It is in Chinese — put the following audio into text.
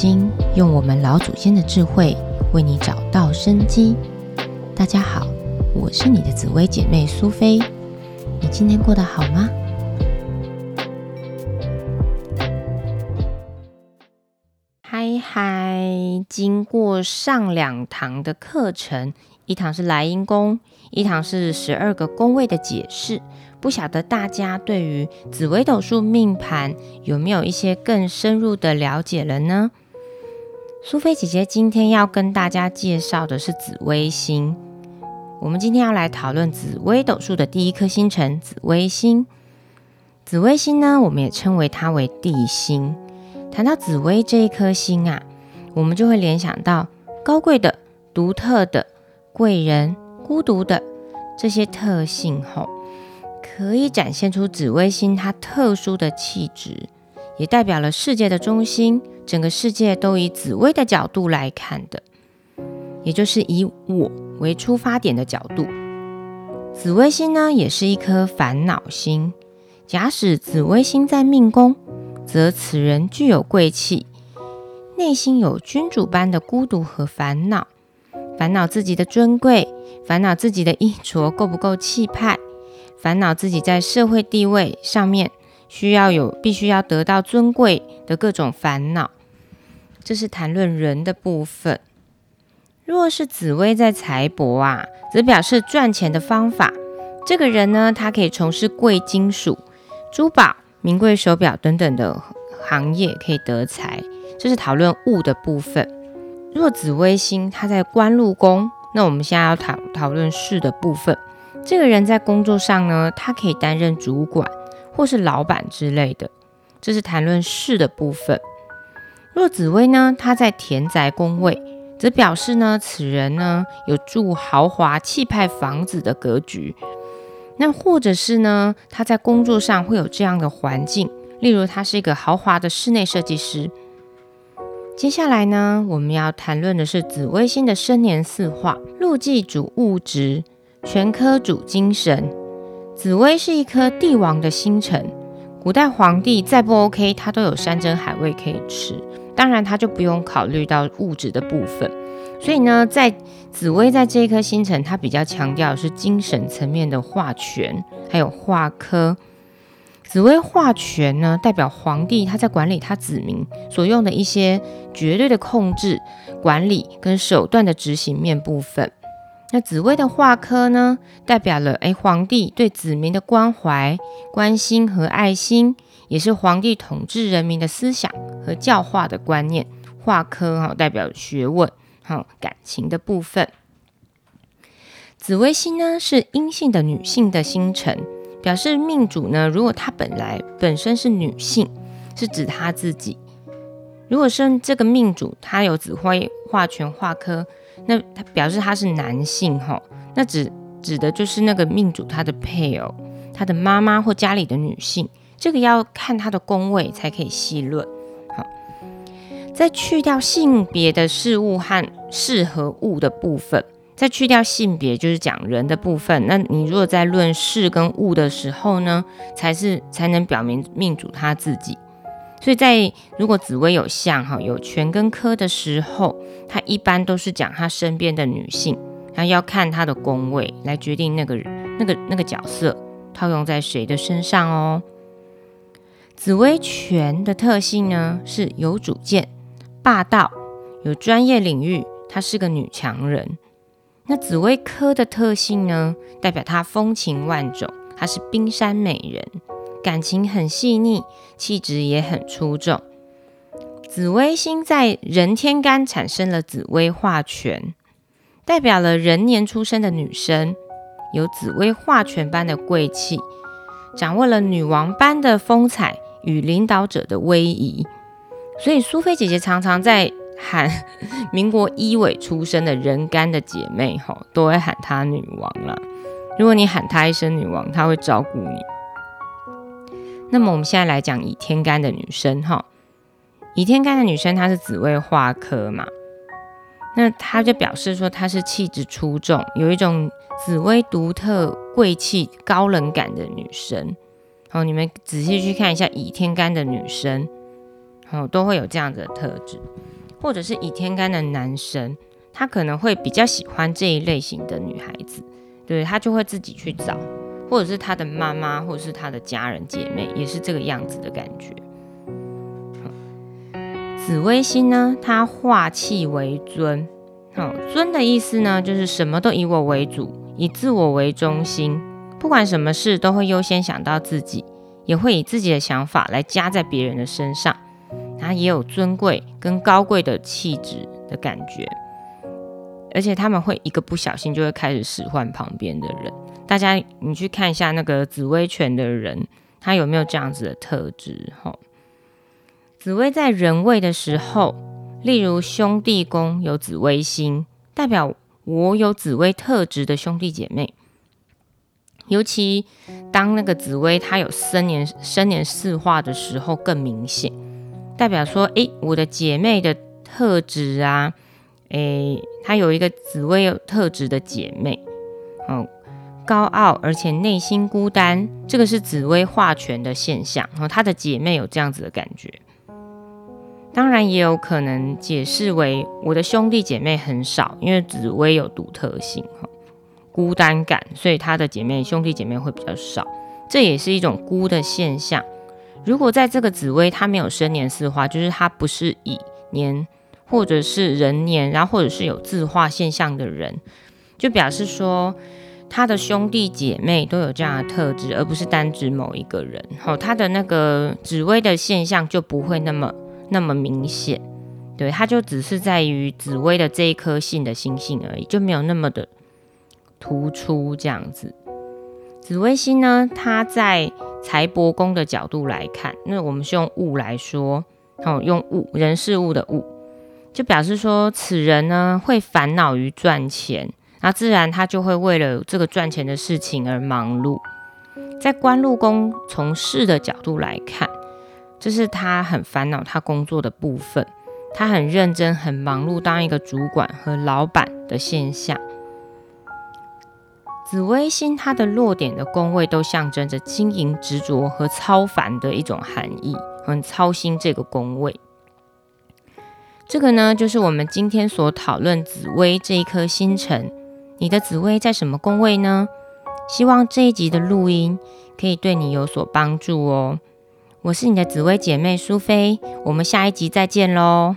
经，用我们老祖先的智慧为你找到生机。大家好，我是你的紫薇姐妹苏菲。你今天过得好吗？嗨嗨！经过上两堂的课程，一堂是莱茵宫，一堂是十二个宫位的解释。不晓得大家对于紫微斗数命盘有没有一些更深入的了解了呢？苏菲姐姐今天要跟大家介绍的是紫微星。我们今天要来讨论紫微斗数的第一颗星辰——紫微星。紫微星呢，我们也称为它为地星。谈到紫微这一颗星啊，我们就会联想到高贵的、独特的、贵人、孤独的这些特性吼。可以展现出紫微星它特殊的气质，也代表了世界的中心。整个世界都以紫微的角度来看的，也就是以我为出发点的角度。紫微星呢，也是一颗烦恼星。假使紫微星在命宫，则此人具有贵气，内心有君主般的孤独和烦恼，烦恼自己的尊贵，烦恼自己的衣着够不够气派。烦恼自己在社会地位上面需要有必须要得到尊贵的各种烦恼，这是谈论人的部分。若是紫薇在财帛啊，则表示赚钱的方法。这个人呢，他可以从事贵金属、珠宝、名贵手表等等的行业，可以得财。这是讨论物的部分。若紫微星他在官禄宫，那我们现在要讨讨论事的部分。这个人在工作上呢，他可以担任主管或是老板之类的，这是谈论事的部分。若紫薇呢，他在田宅宫位，则表示呢，此人呢有住豪华气派房子的格局。那或者是呢，他在工作上会有这样的环境，例如他是一个豪华的室内设计师。接下来呢，我们要谈论的是紫微星的生年四化，禄忌主物质。全科主精神，紫薇是一颗帝王的星辰。古代皇帝再不 OK，他都有山珍海味可以吃，当然他就不用考虑到物质的部分。所以呢，在紫薇在这一颗星辰，它比较强调是精神层面的化权，还有化科。紫薇化权呢，代表皇帝他在管理他子民所用的一些绝对的控制、管理跟手段的执行面部分。那紫薇的化科呢，代表了哎皇帝对子民的关怀、关心和爱心，也是皇帝统治人民的思想和教化的观念。化科哈代表学问、哈感情的部分。紫微星呢是阴性的女性的星辰，表示命主呢，如果她本来本身是女性，是指她自己；如果是这个命主她有紫薇化权化科。那他表示他是男性哈，那指指的就是那个命主他的配偶，他的妈妈或家里的女性，这个要看他的宫位才可以细论。好，再去掉性别的事物和事和物的部分，再去掉性别就是讲人的部分。那你如果在论事跟物的时候呢，才是才能表明命主他自己。所以在如果紫薇有相哈有权跟科的时候，他一般都是讲他身边的女性，然后要看他的宫位来决定那个那个那个角色套用在谁的身上哦。紫薇权的特性呢是有主见、霸道、有专业领域，她是个女强人。那紫薇科的特性呢，代表她风情万种，她是冰山美人。感情很细腻，气质也很出众。紫微星在人天干产生了紫微化权，代表了人年出生的女生有紫微化权般的贵气，掌握了女王般的风采与领导者的威仪。所以苏菲姐姐常常在喊 民国一尾出生的人干的姐妹，吼都会喊她女王啦。如果你喊她一声女王，她会照顾你。那么我们现在来讲以天干的女生哈，以天干的女生她是紫薇化科嘛，那她就表示说她是气质出众，有一种紫薇独特贵气高冷感的女生。好，你们仔细去看一下以天干的女生，哦，都会有这样子的特质，或者是以天干的男生，他可能会比较喜欢这一类型的女孩子，对他就会自己去找，或者是他的妈妈，或者是他的家人姐妹，也是这个样子的感觉。紫微星呢，它化气为尊，好，尊的意思呢，就是什么都以我为主，以自我为中心，不管什么事都会优先想到自己，也会以自己的想法来加在别人的身上。它也有尊贵跟高贵的气质的感觉，而且他们会一个不小心就会开始使唤旁边的人。大家你去看一下那个紫薇权的人，他有没有这样子的特质？哈，紫薇在人位的时候，例如兄弟宫有紫薇星，代表我有紫薇特质的兄弟姐妹，尤其当那个紫薇它有生年生年四化的时候更明显。代表说，诶，我的姐妹的特质啊，诶，她有一个紫薇有特质的姐妹，哦，高傲而且内心孤单，这个是紫薇化权的现象。然后她的姐妹有这样子的感觉，当然也有可能解释为我的兄弟姐妹很少，因为紫薇有独特性，哈，孤单感，所以她的姐妹兄弟姐妹会比较少，这也是一种孤的现象。如果在这个紫薇它没有生年四化，就是它不是以年或者是人年，然后或者是有自化现象的人，就表示说他的兄弟姐妹都有这样的特质，而不是单指某一个人。好，他的那个紫薇的现象就不会那么那么明显，对，他就只是在于紫薇的这一颗星的星星而已，就没有那么的突出这样子。紫微星呢，它在财帛宫的角度来看，那我们是用物来说，哦，用物人事物的物，就表示说此人呢会烦恼于赚钱，那自然他就会为了这个赚钱的事情而忙碌。在官禄宫从事的角度来看，这是他很烦恼他工作的部分，他很认真很忙碌当一个主管和老板的现象。紫微星它的落点的宫位都象征着经营、执着和超凡的一种含义，很操心这个宫位。这个呢，就是我们今天所讨论紫薇这一颗星辰。你的紫薇在什么宫位呢？希望这一集的录音可以对你有所帮助哦。我是你的紫薇姐妹苏菲，我们下一集再见喽。